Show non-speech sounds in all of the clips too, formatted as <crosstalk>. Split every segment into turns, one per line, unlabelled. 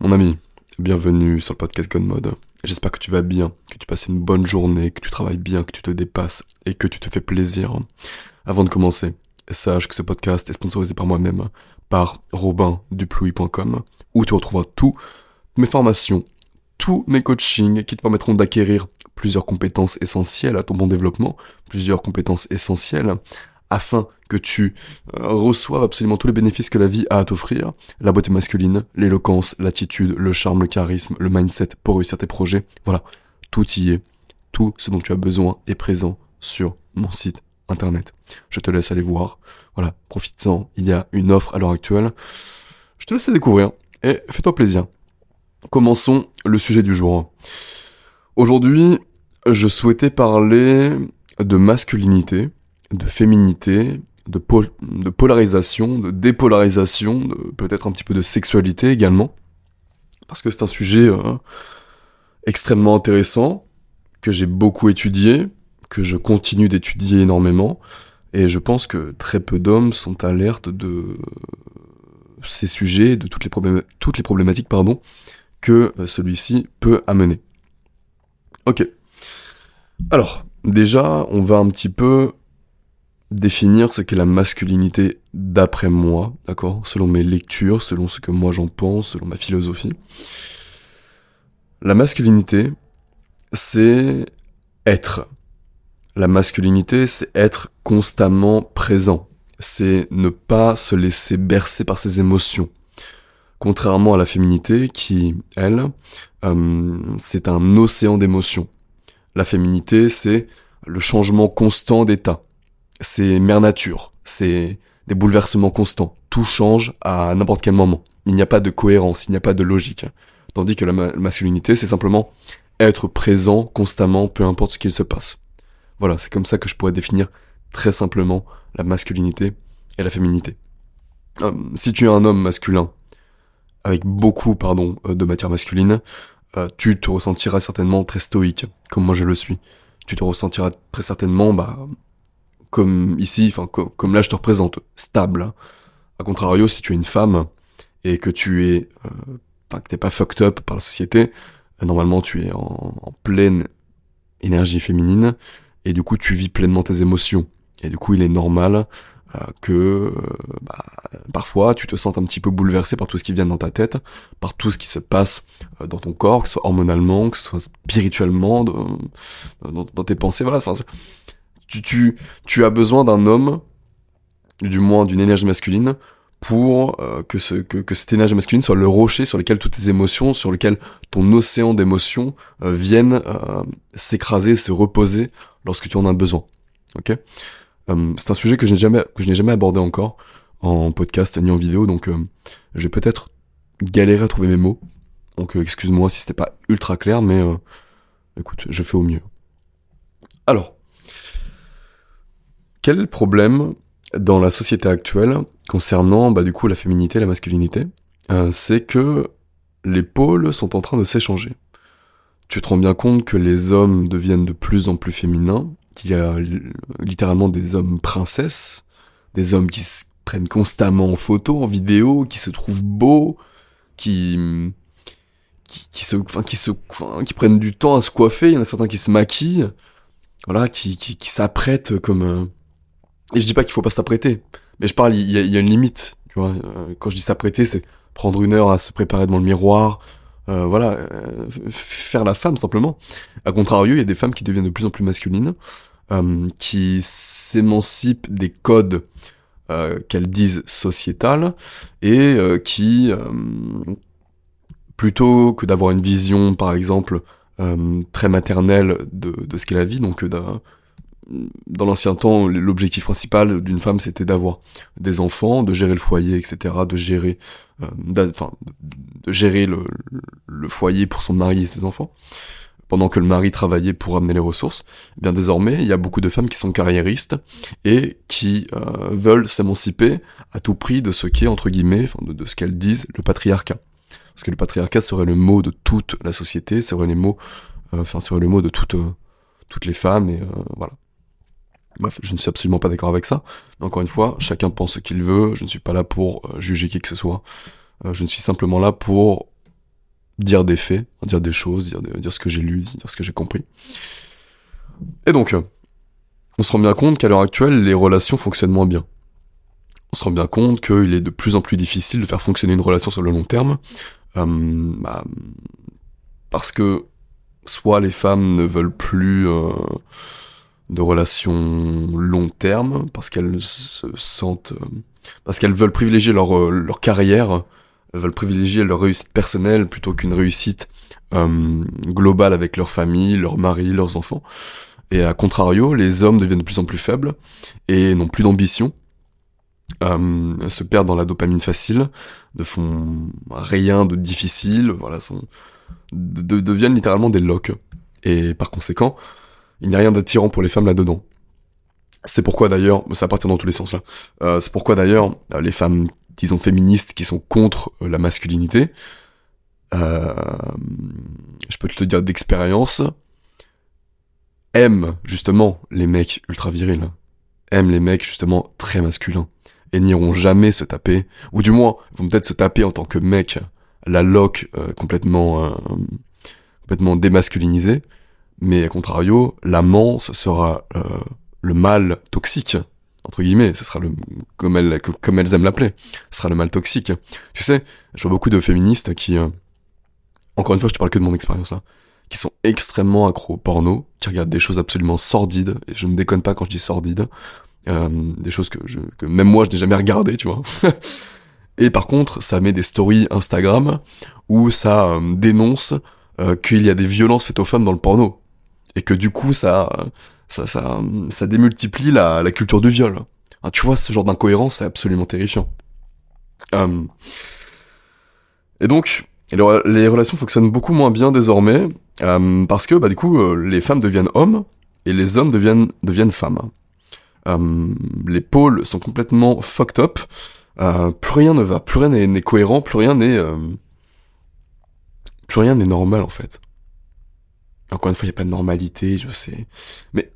Mon ami, bienvenue sur le podcast God Mode. J'espère que tu vas bien, que tu passes une bonne journée, que tu travailles bien, que tu te dépasses et que tu te fais plaisir. Avant de commencer, sache que ce podcast est sponsorisé par moi-même, par robinduplouy.com, où tu retrouveras toutes mes formations, tous mes coachings qui te permettront d'acquérir plusieurs compétences essentielles à ton bon développement, plusieurs compétences essentielles afin que tu euh, reçoives absolument tous les bénéfices que la vie a à t'offrir, la beauté masculine, l'éloquence, l'attitude, le charme, le charisme, le mindset pour réussir tes projets. Voilà, tout y est. Tout ce dont tu as besoin est présent sur mon site internet. Je te laisse aller voir. Voilà, profite-en. Il y a une offre à l'heure actuelle. Je te laisse découvrir et fais-toi plaisir. Commençons le sujet du jour. Aujourd'hui, je souhaitais parler de masculinité de féminité, de, polarisation, de dépolarisation, peut-être un petit peu de sexualité également. Parce que c'est un sujet euh, extrêmement intéressant, que j'ai beaucoup étudié, que je continue d'étudier énormément, et je pense que très peu d'hommes sont alertes de ces sujets, de toutes les, toutes les problématiques pardon, que euh, celui-ci peut amener. Ok. Alors, déjà, on va un petit peu définir ce qu'est la masculinité d'après moi, d'accord? Selon mes lectures, selon ce que moi j'en pense, selon ma philosophie. La masculinité, c'est être. La masculinité, c'est être constamment présent. C'est ne pas se laisser bercer par ses émotions. Contrairement à la féminité qui, elle, euh, c'est un océan d'émotions. La féminité, c'est le changement constant d'état c'est mère nature, c'est des bouleversements constants, tout change à n'importe quel moment. Il n'y a pas de cohérence, il n'y a pas de logique. Tandis que la masculinité, c'est simplement être présent constamment, peu importe ce qu'il se passe. Voilà, c'est comme ça que je pourrais définir très simplement la masculinité et la féminité. Euh, si tu es un homme masculin, avec beaucoup, pardon, euh, de matière masculine, euh, tu te ressentiras certainement très stoïque, comme moi je le suis. Tu te ressentiras très certainement, bah, comme ici, enfin comme, là je te représente, stable. A contrario, si tu es une femme et que tu es, euh, enfin que t'es pas fucked up par la société, euh, normalement tu es en, pleine énergie féminine et du coup tu vis pleinement tes émotions. Et du coup il est normal euh, que bah, parfois tu te sens un petit peu bouleversé par tout ce qui vient dans ta tête, par tout ce qui se passe dans ton corps, que ce soit hormonalement, que ce soit spirituellement, dans, dans tes pensées, voilà. Tu, tu, tu as besoin d'un homme, du moins d'une énergie masculine, pour euh, que, ce, que, que, cette énergie masculine soit le rocher sur lequel toutes tes émotions, sur lequel ton océan d'émotions euh, viennent euh, s'écraser, se reposer lorsque tu en as besoin. Ok? C'est un sujet que je n'ai jamais, que je n'ai jamais abordé encore en podcast ni en vidéo, donc je vais peut-être galérer à trouver mes mots. Donc excuse-moi si c'était pas ultra clair, mais écoute, je fais au mieux. Alors, quel problème dans la société actuelle concernant bah, du coup la féminité la masculinité? Euh, C'est que les pôles sont en train de s'échanger. Tu te rends bien compte que les hommes deviennent de plus en plus féminins, qu'il y a littéralement des hommes princesses, des hommes qui se prennent constamment en photo, en vidéo, qui se trouvent beaux, qui qui, se enfin qui se qui prennent du temps à se coiffer, il y en a certains qui se maquillent, voilà, qui qui, qui s'apprêtent comme euh, et je dis pas qu'il faut pas s'apprêter, mais je parle, il y, a, une limite, tu vois. Euh, quand je dis s'apprêter, c'est prendre une heure à se préparer devant le miroir, euh, voilà, euh, faire la femme simplement. A contrario, il y a des femmes qui deviennent de plus en plus masculines, qui s'émancipent des codes qu'elles disent sociétales et qui, plutôt que d'avoir une vision, par exemple, très maternelle de, de ce qu'est la vie, donc d'un dans l'ancien temps, l'objectif principal d'une femme, c'était d'avoir des enfants, de gérer le foyer, etc., de gérer, euh, enfin, de gérer le, le, foyer pour son mari et ses enfants, pendant que le mari travaillait pour amener les ressources. Eh bien désormais, il y a beaucoup de femmes qui sont carriéristes et qui euh, veulent s'émanciper à tout prix de ce qu'est entre guillemets, enfin, de, ce qu'elles disent, le patriarcat. Parce que le patriarcat serait le mot de toute la société, serait les mots, euh, enfin, serait le mot de toutes toutes les femmes et voilà. Bref, je ne suis absolument pas d'accord avec ça. Mais encore une fois, chacun pense ce qu'il veut. Je ne suis pas là pour euh, juger qui que ce soit. Euh, je ne suis simplement là pour dire des faits, dire des choses, dire, dire ce que j'ai lu, dire ce que j'ai compris. Et donc, on se rend bien compte qu'à l'heure actuelle, les relations fonctionnent moins bien. On se rend bien compte qu'il est de plus en plus difficile de faire fonctionner une relation sur le long terme, euh, bah, parce que soit les femmes ne veulent plus euh, de relations long terme, parce qu'elles se sentent, euh, parce qu'elles veulent privilégier leur, euh, leur carrière, veulent privilégier leur réussite personnelle plutôt qu'une réussite globale avec leur famille, leur mari, leurs enfants. Et à contrario, les hommes deviennent de plus en plus faibles et n'ont plus d'ambition, euh, se perdent dans la dopamine facile, ne font rien de difficile, voilà, sont, de, deviennent littéralement des loques. Et par conséquent, il n'y a rien d'attirant pour les femmes là-dedans. C'est pourquoi d'ailleurs, ça appartient dans tous les sens là, euh, c'est pourquoi d'ailleurs les femmes, disons féministes, qui sont contre euh, la masculinité, euh, je peux te le dire d'expérience, aiment justement les mecs ultra virils, aiment les mecs justement très masculins, et n'iront jamais se taper, ou du moins vont peut-être se taper en tant que mec, la loque euh, complètement euh, complètement démasculinisée, mais à contrario, l'amant ce sera euh, le mal toxique entre guillemets, ce sera le comme elles comme elles aiment l'appeler, ce sera le mal toxique. Tu sais, je vois beaucoup de féministes qui encore une fois, je te parle que de mon expérience hein, qui sont extrêmement accros au porno, qui regardent des choses absolument sordides, et je ne déconne pas quand je dis sordides, euh, des choses que, je, que même moi je n'ai jamais regardé, tu vois. <laughs> et par contre, ça met des stories Instagram où ça euh, dénonce euh, qu'il y a des violences faites aux femmes dans le porno, et que du coup ça, ça, ça, ça démultiplie la, la culture du viol. Hein, tu vois, ce genre d'incohérence, c'est absolument terrifiant. et donc, les relations fonctionnent beaucoup moins bien désormais, euh, parce que bah, du coup, euh, les femmes deviennent hommes et les hommes deviennent, deviennent femmes. Euh, les pôles sont complètement fucked up, plus rien ne va, plus rien n'est cohérent, plus rien n'est... plus rien n'est normal en fait. Encore une fois, il n'y a pas de normalité, je sais. Mais...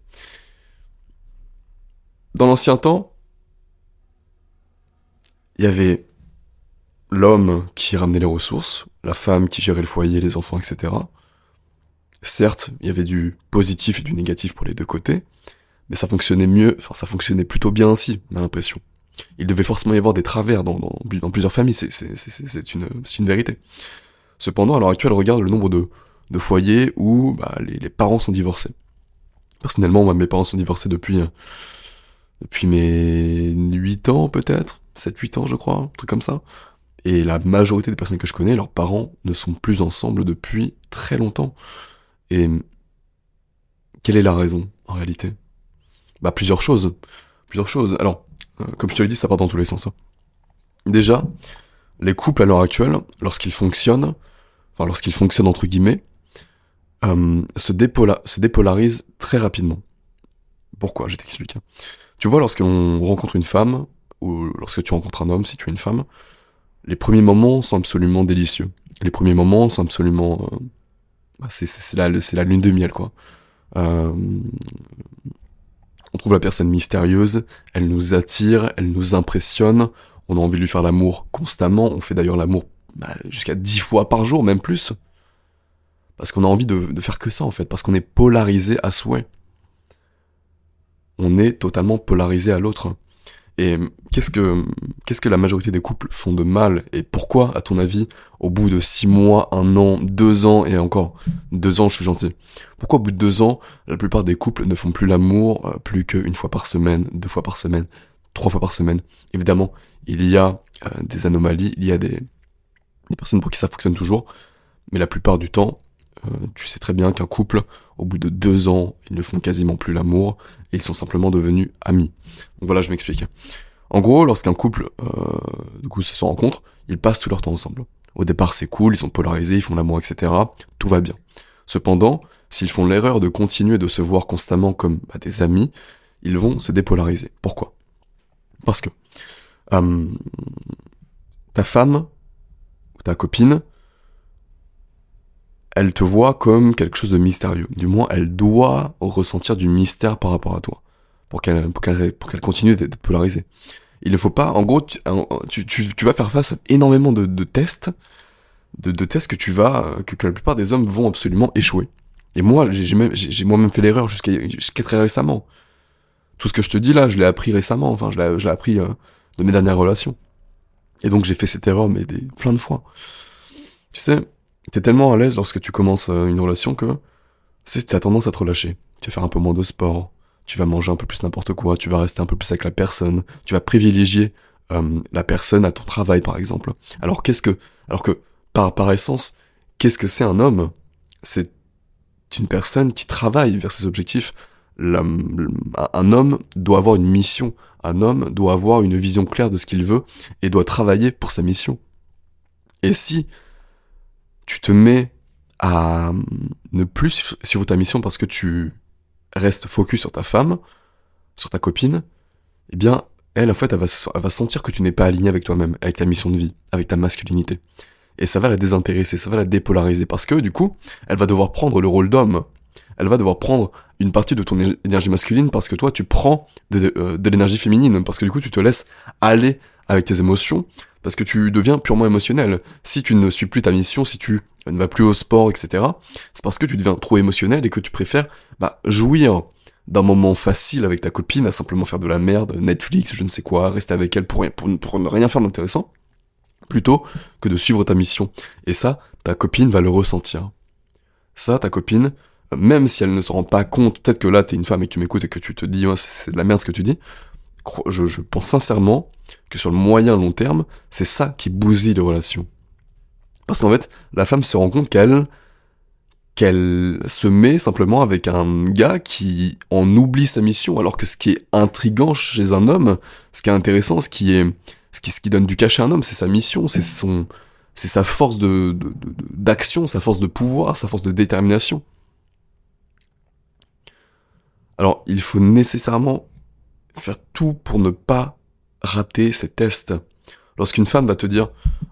Dans l'ancien temps, il y avait l'homme qui ramenait les ressources, la femme qui gérait le foyer, les enfants, etc. Certes, il y avait du positif et du négatif pour les deux côtés, mais ça fonctionnait mieux, enfin ça fonctionnait plutôt bien ainsi, on a l'impression. Il devait forcément y avoir des travers dans, plusieurs familles, c'est une, une vérité. Cependant, à l'heure actuelle, regarde le nombre de, de foyers où bah, les, parents sont divorcés. Personnellement, moi, mes parents sont divorcés depuis, depuis mes 8 ans peut-être, 7-8 ans je crois, un truc comme ça. Et la majorité des personnes que je connais, leurs parents ne sont plus ensemble depuis très longtemps. Et quelle est la raison, en réalité? Bah plusieurs choses. Plusieurs choses. Alors, euh, comme je te l'ai dit, ça part dans tous les sens. Hein. Déjà, les couples à l'heure actuelle, lorsqu'ils fonctionnent, enfin lorsqu'ils fonctionnent entre guillemets, euh, se, dépola se dépolarisent très rapidement. Pourquoi? Je t'explique. Tu vois, lorsqu'on rencontre une femme, ou lorsque tu rencontres un homme, si tu es une femme, les premiers moments sont absolument délicieux. Les premiers moments sont absolument... Euh, bah, c'est la, la lune de miel, quoi. Euh, on trouve la personne mystérieuse, elle nous attire, elle nous impressionne, on a envie de lui faire l'amour constamment, on fait d'ailleurs l'amour bah, jusqu'à dix fois par jour, même plus. Parce qu'on a envie de, faire que ça, en fait, parce qu'on est polarisé à souhait. On est totalement polarisé à l'autre. Et qu'est-ce que qu'est-ce que la majorité des couples font de mal? Et pourquoi, à ton avis, au bout de six mois, un an, deux ans et encore deux ans, je suis gentil. Pourquoi au bout de deux ans, la plupart des couples ne font plus l'amour euh, plus qu'une fois par semaine, deux fois par semaine, trois fois par semaine? Évidemment, il y a euh, des anomalies, il y a des des personnes pour qui ça fonctionne toujours, mais la plupart du temps, euh, tu sais très bien qu'un couple, au bout de deux ans, ils ne font quasiment plus l'amour, et ils sont simplement devenus amis. Donc voilà, je m'explique. En gros, lorsqu'un couple, euh, du coup, se rencontre, ils passent tout leur temps ensemble. Au départ, c'est cool, ils sont polarisés, ils font l'amour, etc. Tout va bien. Cependant, s'ils font l'erreur de continuer de se voir constamment comme bah, des amis, ils vont se dépolariser. Pourquoi? Parce que euh, ta femme ou ta copine elle te voit comme quelque chose de mystérieux. Du moins, elle doit ressentir du mystère par rapport à toi, pour qu'elle pour qu'elle pour qu'elle continue d'être polarisée. Il ne faut pas, en gros, tu, tu, tu, vas faire face à énormément de, de tests, de, de tests que tu vas, que, que la plupart des hommes vont absolument échouer. Et moi, j'ai moi-même fait l'erreur jusqu'à très récemment. Tout ce que je te dis là, je l'ai appris récemment. Enfin, je l'ai appris euh, de mes dernières relations. Et donc j'ai fait cette erreur, mais des, plein de fois. Tu sais, t'es tellement à l'aise lorsque tu commences euh, une relation que tu as tendance à te relâcher. Tu vas faire un peu moins de sport, tu vas manger un peu plus n'importe quoi, tu vas rester un peu plus avec la personne, tu vas privilégier euh, la personne à ton travail par exemple. Alors qu'est-ce que, alors que par essence, qu'est-ce que c'est un homme? C'est une personne qui travaille vers ses objectifs. un homme doit avoir une mission. Un homme doit avoir une vision claire de ce qu'il veut et doit travailler pour sa mission. Et si tu te mets à ne plus suivre ta mission parce que tu restes focus sur ta femme, sur ta copine, eh bien, elle, en fait, elle va, sentir que tu n'es pas aligné avec toi-même, avec ta mission de vie, avec ta masculinité. Et ça va la désintéresser, ça va la dépolariser, parce que du coup, elle va devoir prendre le rôle d'homme, elle va devoir prendre une partie de ton énergie masculine, parce que toi, tu prends de, euh, l'énergie féminine, parce que du coup, tu te laisses aller avec tes émotions, parce que tu deviens purement émotionnel. Si tu ne suis plus ta mission, si tu ne vas plus au sport, etc., c'est parce que tu deviens trop émotionnel et que tu préfères bah, jouir d'un moment facile avec ta copine à simplement faire de la merde, Netflix, je ne sais quoi, rester avec elle pour, pour, pour ne rien faire d'intéressant plutôt que de suivre ta mission. Et ça, ta copine va le ressentir. Ça, ta copine, même si elle ne se rend pas compte, peut-être que là, t'es une femme et que tu m'écoutes et que tu te dis, c'est de la merde ce que tu dis, je pense sincèrement que sur le moyen long terme, c'est ça qui bousille les relations. Parce qu'en fait, la femme se rend compte qu'elle qu'elle se met simplement avec un gars qui en oublie sa mission, alors que ce qui est intrigant chez un homme, ce qui est intéressant, ce qui est ce qui, ce qui donne du cachet à un homme, c'est sa mission, c'est son, c'est sa force de, d'action, sa force de pouvoir, sa force de détermination. Alors, il faut nécessairement faire tout pour ne pas rater ces tests. Lorsqu'une femme va te dire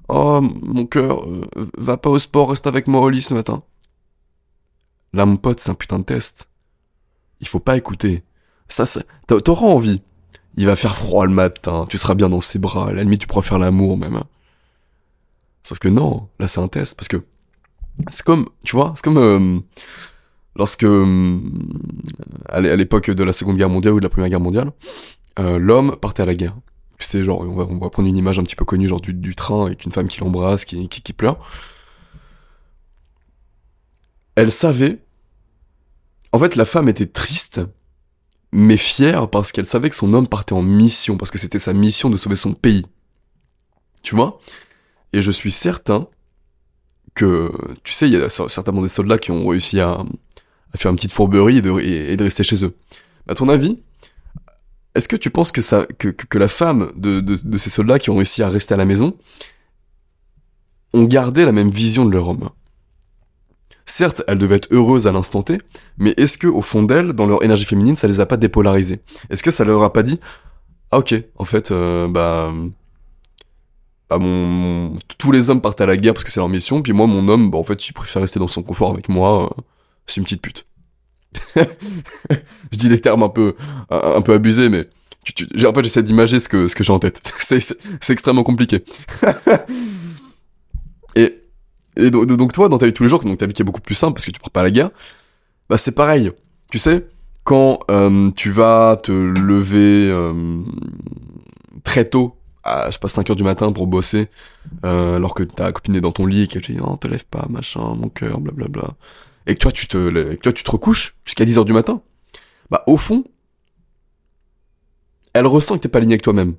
Oh, mon cœur, euh, va pas au sport, reste avec moi au lit ce matin. Là, mon pote, c'est un putain de test. Il faut pas écouter. Ça, t'auras envie il va faire froid le matin, tu seras bien dans ses bras, à la limite tu pourras faire l'amour même. Sauf que non, là c'est un test, parce que c'est comme, tu vois, c'est comme euh, lorsque, euh, à l'époque de la Seconde Guerre mondiale ou de la Première Guerre mondiale, l'homme partait à la guerre. Sais, genre, on va, on va prendre une image un petit peu connue, genre du, du train avec une femme qui l'embrasse, qui, qui, qui pleure. Elle savait, en fait la femme était triste mais fière parce qu'elle savait que son homme partait en mission, parce que c'était sa mission de sauver son pays. Tu vois? Et je suis certain que, tu sais, il y a certainement des soldats qui ont réussi à, faire une petite fourberie et de, rester chez eux. À ton avis, est-ce que tu penses que, ça, que, la femme de, de ces soldats qui ont réussi à rester à la maison ont gardé la même vision de leur homme? Certes, elles devaient être heureuses à l'instant T, mais est-ce que au fond d'elles, dans leur énergie féminine, ça les a pas dépolarisées? Est-ce que ça leur a pas dit ah ok, en fait, euh, bah, bah mon, tous les hommes partent à la guerre parce que c'est leur mission, puis moi mon homme, bah en fait, il préfère rester dans son confort avec moi. Euh, c'est une petite pute. <laughs> je dis des termes un peu un, peu abusés, mais en fait j'essaie d'imager ce que ce que j'ai en tête. <laughs> c'est extrêmement compliqué. <laughs> Et donc, toi, dans ta vie tous les jours, donc ta vie qui est beaucoup plus simple parce que tu pars pas à la guerre, bah c'est pareil. Tu sais, quand euh, tu vas te lever euh, très tôt, je sais pas 5 heures du matin pour bosser, euh, alors que ta copine est dans ton lit et qu'elle te dit non, te lève pas, machin, mon cœur, blablabla. Et que toi tu te, toi tu te recouches jusqu'à 10 heures du matin. Bah au fond, elle ressent que t'es pas aligné avec toi-même.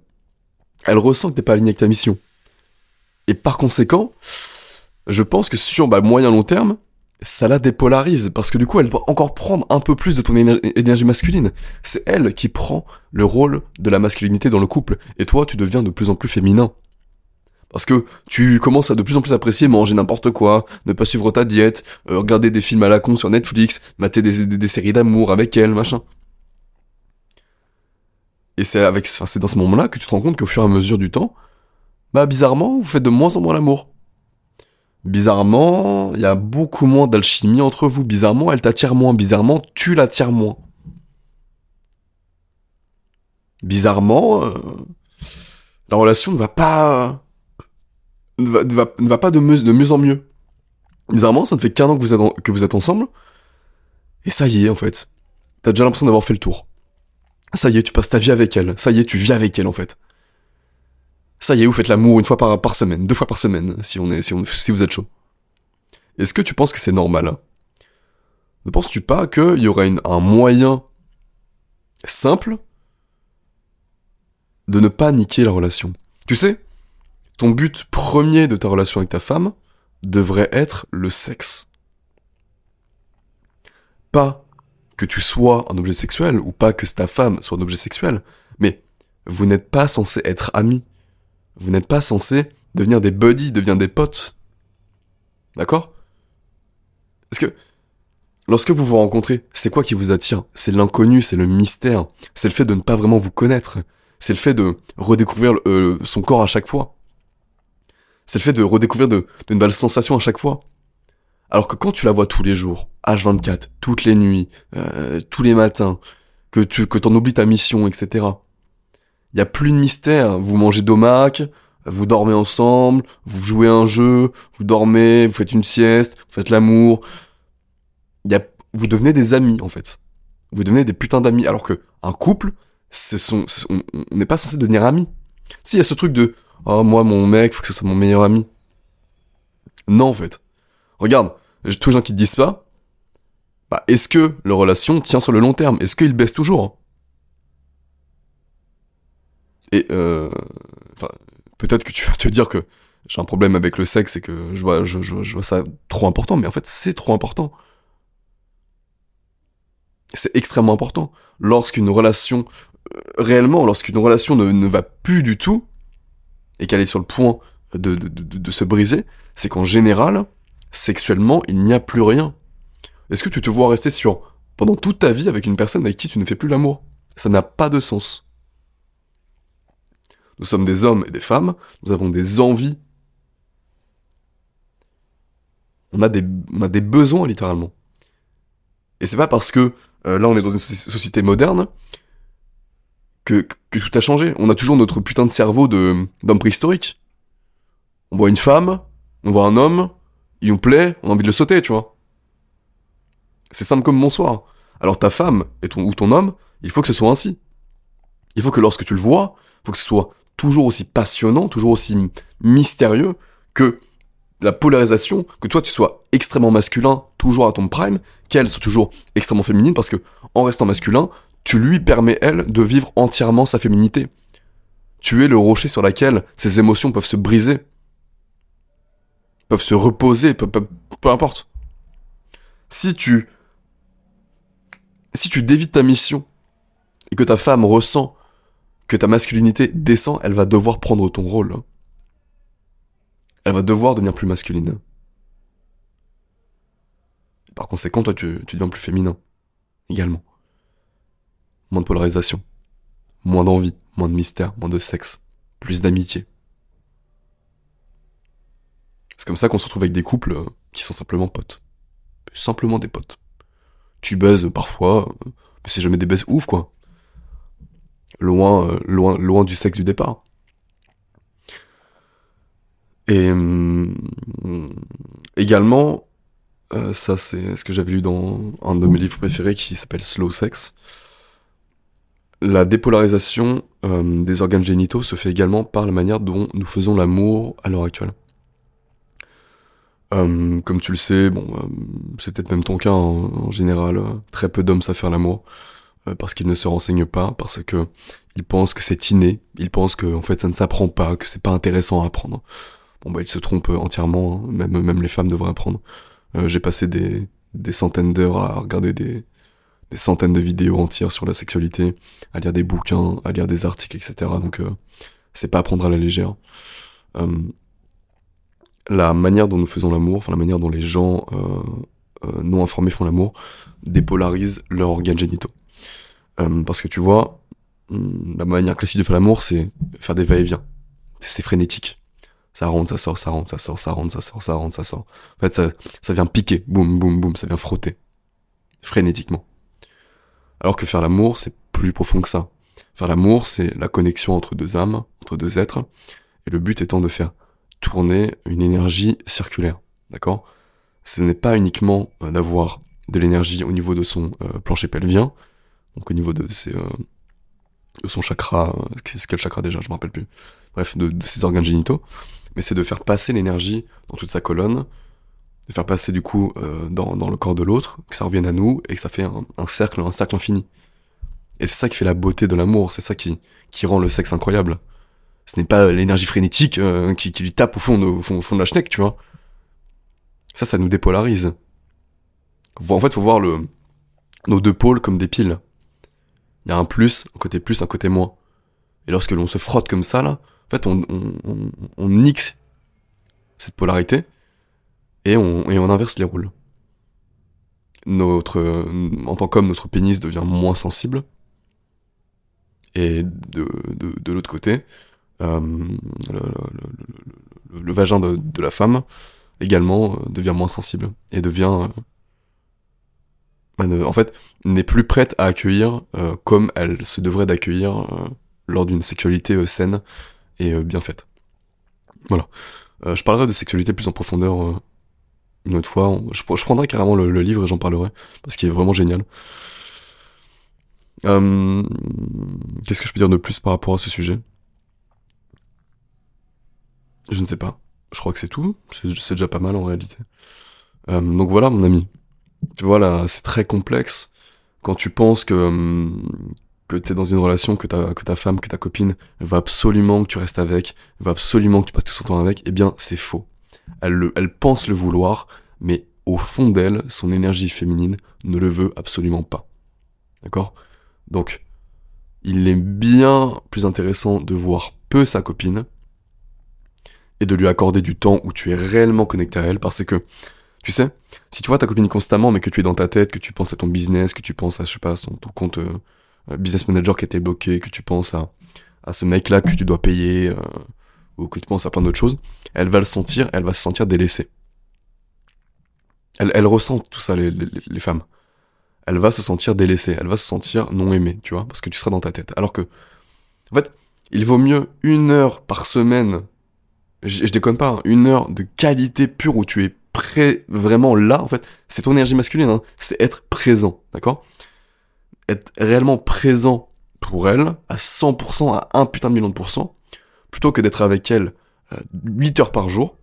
Elle ressent que t'es pas aligné avec ta mission. Et par conséquent, je pense que sur bah, moyen long terme, ça la dépolarise parce que du coup elle doit encore prendre un peu plus de ton énergie masculine. C'est elle qui prend le rôle de la masculinité dans le couple et toi tu deviens de plus en plus féminin. Parce que tu commences à de plus en plus apprécier manger n'importe quoi, ne pas suivre ta diète, euh, regarder des films à la con sur Netflix, mater des, des, séries d'amour avec elle, machin. Et c'est avec, c'est dans ce moment-là que tu te rends compte qu'au fur et à mesure du temps, bah bizarrement, vous faites de moins en moins l'amour. Bizarrement, il y a beaucoup moins d'alchimie entre vous. Bizarrement, elle t'attire moins. Bizarrement, tu l'attires moins. Bizarrement, euh, la relation ne va pas ne va, pas de mieux, de mieux en mieux. Bizarrement, ça ne fait qu'un an que vous, êtes ensemble, et ça y est, en fait. T'as déjà l'impression d'avoir fait le tour. Ça y est, tu passes ta vie avec elle. Ça y est, tu vis avec elle, en fait. Ça y est, vous faites l'amour une fois par, semaine, deux fois par semaine, si on est, si on, si vous êtes chaud. Est-ce que tu penses que c'est normal hein? Ne penses-tu pas qu'il y aurait un moyen simple de ne pas niquer la relation? Tu sais, ton but premier de ta relation avec ta femme devrait être le sexe. Pas que tu sois un objet sexuel ou pas que ta femme soit un objet sexuel, mais vous n'êtes pas censé être amis. Vous n'êtes pas censé devenir des buddies, devenir des potes. D'accord? Parce que lorsque vous vous rencontrez, c'est quoi qui vous attire? C'est l'inconnu, c'est le mystère, c'est le fait de ne pas vraiment vous connaître, c'est le fait de redécouvrir euh, son corps à chaque fois. C'est le fait de redécouvrir de, nouvelles sensations à chaque fois. Alors que quand tu la vois tous les jours, H24, toutes les nuits, euh, tous les matins, que tu que t'en oublies ta mission, etc. Il y a plus de mystère. Vous mangez d'omac, vous dormez ensemble, vous jouez un jeu, vous dormez, vous faites une sieste, vous faites l'amour. Il y a, vous devenez des amis en fait. Vous devenez des putains d'amis. Alors que un couple, ce sont, on on n'est pas censé devenir amis. Si y a ce truc de, oh moi mon mec, faut que ce soit mon meilleur ami. Non en fait. Regarde, tous les gens qui te disent pas. Bah, est-ce que leur relation tient sur le long terme? Est-ce qu'ils baissent toujours Et euh, enfin, peut-être que tu vas te dire que j'ai un problème avec le sexe et que je vois, je, vois ça trop important, mais en fait, c'est trop important. C'est extrêmement important. Lorsqu'une relation, euh, réellement, lorsqu'une relation ne va plus du tout, et qu'elle est sur le point de, de, se briser, c'est qu'en général, sexuellement, il n'y a plus rien. Est-ce que tu te vois rester sur, pendant toute ta vie avec une personne avec qui tu ne fais plus l'amour? Ça n'a pas de sens. Nous sommes des hommes et des femmes, nous avons des envies. On a des, on a des besoins, littéralement. Et c'est pas parce que euh, là on est dans une soci- société moderne que, tout a changé. On a toujours notre putain de cerveau de, d'homme préhistorique. On voit une femme, on voit un homme, il nous plaît, on a envie de le sauter, tu vois. C'est simple comme bonsoir. Alors ta femme et ton, ou ton homme, il faut que ce soit ainsi. Il faut que lorsque tu le vois, il faut que ce soit toujours aussi passionnant, toujours aussi mystérieux que la polarisation, que toi tu sois extrêmement masculin, toujours à ton prime, qu'elle soit toujours extrêmement féminine, parce que en restant masculin, tu lui permets, elle, de vivre entièrement sa féminité. Tu es le rocher sur lequel ses émotions peuvent se briser, peuvent se reposer, peu, peu, peu importe. Si tu si tu dévites ta mission et que ta femme ressent que ta masculinité descend, elle va devoir prendre ton rôle. Elle va devoir devenir plus masculine. Par conséquent, toi, tu, tu deviens plus féminin. Également. Moins de polarisation. Moins d'envie. Moins de mystère. Moins de sexe. Plus d'amitié. C'est comme ça qu'on se retrouve avec des couples euh, qui sont simplement potes. Simplement des potes. Tu baises parfois, euh, mais c'est jamais des baises ouf, quoi loin, euh, loin, loin du sexe du départ. Et hum, également, euh, ça c'est ce que j'avais lu dans un de mes livres préférés qui s'appelle Slow Sex. La dépolarisation euh, des organes génitaux se fait également par la manière dont nous faisons l'amour à l'heure actuelle. Euh, comme tu le sais, bon, euh, c'est peut-être même ton cas hein, en général, très peu d'hommes savent faire l'amour parce qu'ils ne se renseignent pas, parce que ils pensent que c'est inné, ils pensent que en fait ça ne s'apprend pas, que c'est pas intéressant à apprendre. Bon bah ils se trompent entièrement, hein. même même les femmes devraient apprendre. J'ai passé des des centaines d'heures à regarder des des centaines de vidéos entières sur la sexualité, à lire des bouquins, à lire des articles, etc. Donc euh, c'est pas à prendre à la légère. Euh, la manière dont nous faisons l'amour, enfin la manière dont les gens euh, euh, non informés font l'amour, dépolarise leurs organes génitaux. Euh, parce que tu vois, la manière classique de faire l'amour, c'est faire des va-et-vient. C'est frénétique. Ça rentre, ça sort, ça rentre, ça sort, ça rentre, ça sort, ça rentre, ça sort. En fait, ça, ça vient piquer, boum, boum, boum, ça vient frotter. Frénétiquement. Alors que faire l'amour, c'est plus profond que ça. Faire l'amour, c'est la connexion entre deux âmes, entre deux êtres, et le but étant de faire tourner une énergie circulaire. D'accord? Ce n'est pas uniquement euh, d'avoir de l'énergie au niveau de son euh, plancher pelvien, donc au niveau de, ses, euh, de son chakra, c'est quel chakra déjà, je me rappelle plus. Bref, de, ses organes génitaux, mais c'est de faire passer l'énergie dans toute sa colonne, de faire passer du coup dans, dans, le corps de l'autre, que ça revienne à nous et que ça fait un, un cercle, un cercle infini. Et c'est ça qui fait la beauté de l'amour, c'est ça qui, qui rend le sexe incroyable. Ce n'est pas l'énergie frénétique euh, qui, qui lui tape au fond, de, au fond, de la schneck, tu vois. Ça, ça nous dépolarise. En fait, faut voir le, nos deux pôles comme des piles. Il y a un plus, un côté plus, un côté moins. Et lorsque l'on se frotte comme ça, là, en fait, on, on, on, on nixe cette polarité et on, inverse les rôles. Notre, en tant qu'homme, notre pénis devient moins sensible et de, de, l'autre côté, euh, le, vagin de, de, la femme également euh, devient moins sensible et devient euh, en fait n'est plus prête à accueillir comme elle se devrait d'accueillir lors d'une sexualité saine et bien faite. Voilà. je parlerai de sexualité plus en profondeur une autre fois. Je, prendrai carrément le, le livre et j'en parlerai parce qu'il est vraiment génial. Euh, Qu'est-ce que je peux dire de plus par rapport à ce sujet? Je ne sais pas. Je crois que c'est tout. C'est déjà pas mal en réalité. Euh, donc voilà, mon ami. Tu vois là, c'est très complexe quand tu penses que euh, que t'es dans une relation, que ta que ta femme, que ta copine va absolument que tu restes avec, va absolument que tu passes tout son temps avec. Eh bien, c'est faux. Elle le, elle pense le vouloir, mais au fond d'elle, son énergie féminine ne le veut absolument pas. D'accord? Donc, il est bien plus intéressant de voir peu sa copine et de lui accorder du temps où tu es réellement connecté à elle parce que, tu sais, si tu vois ta copine constamment mais que tu es dans ta tête, que tu penses à ton business, que tu penses à, je sais pas, ton, ton compte euh, business manager qui a été bloqué, que tu penses à, à ce mec-là que tu dois payer, euh, ou que tu penses à plein d'autres choses, elle va le sentir, elle va se sentir délaissée. Elle, elle ressent tout ça, les, les, les femmes elle va se sentir délaissée, elle va se sentir non aimée, tu vois, parce que tu seras dans ta tête. Alors que, en fait, il vaut mieux une heure par semaine, je, déconne pas, hein, une heure de qualité pure où tu es prêt, vraiment là, en fait, c'est ton énergie masculine, hein, c'est être présent, d'accord? Être réellement présent pour elle, à 100%, à 1 putain de million de pourcents, plutôt que d'être avec elle 8 euh, heures par jour,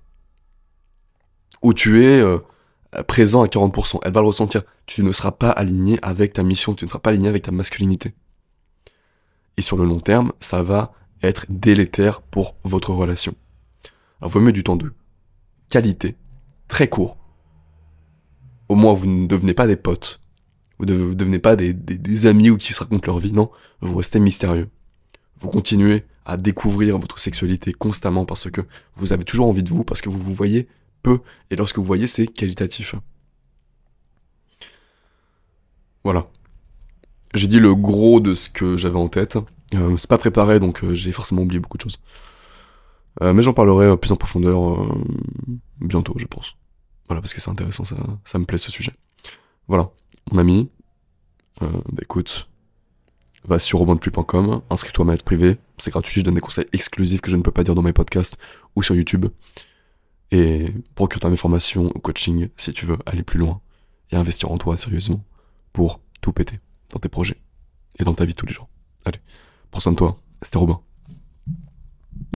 où tu es... Euh, présent à 40%. Elle va le ressentir. Tu ne seras pas aligné avec ta mission, tu ne seras pas aligné avec ta masculinité. Et sur le long terme, ça va être délétère pour votre relation. Alors, vaut mieux du temps de qualité, très court. Au moins, vous ne devenez pas des potes. Vous ne devenez pas des amis ou qui se racontent leur vie. Non, vous restez mystérieux. Vous continuez à découvrir votre sexualité constamment parce que vous avez toujours envie de vous, parce que vous vous voyez peu, et lorsque vous voyez, c'est qualitatif. Voilà. J'ai dit le gros de ce que j'avais en tête. Euh, c'est pas préparé, donc euh, j'ai forcément oublié beaucoup de choses. Euh, mais j'en parlerai plus en profondeur bientôt, je pense. Voilà, parce que c'est intéressant, ça, ça me plaît ce sujet. Voilà, mon ami, bah écoute, va sur robandepluie.com, inscris-toi à ma lettre privée, c'est gratuit, je donne des conseils exclusifs que je ne peux pas dire dans mes podcasts ou sur YouTube et procure ta formation au coaching si tu veux aller plus loin et investir en toi sérieusement pour tout péter dans tes projets et dans ta vie tous les jours. Allez, prends soin de toi, c'était Robin.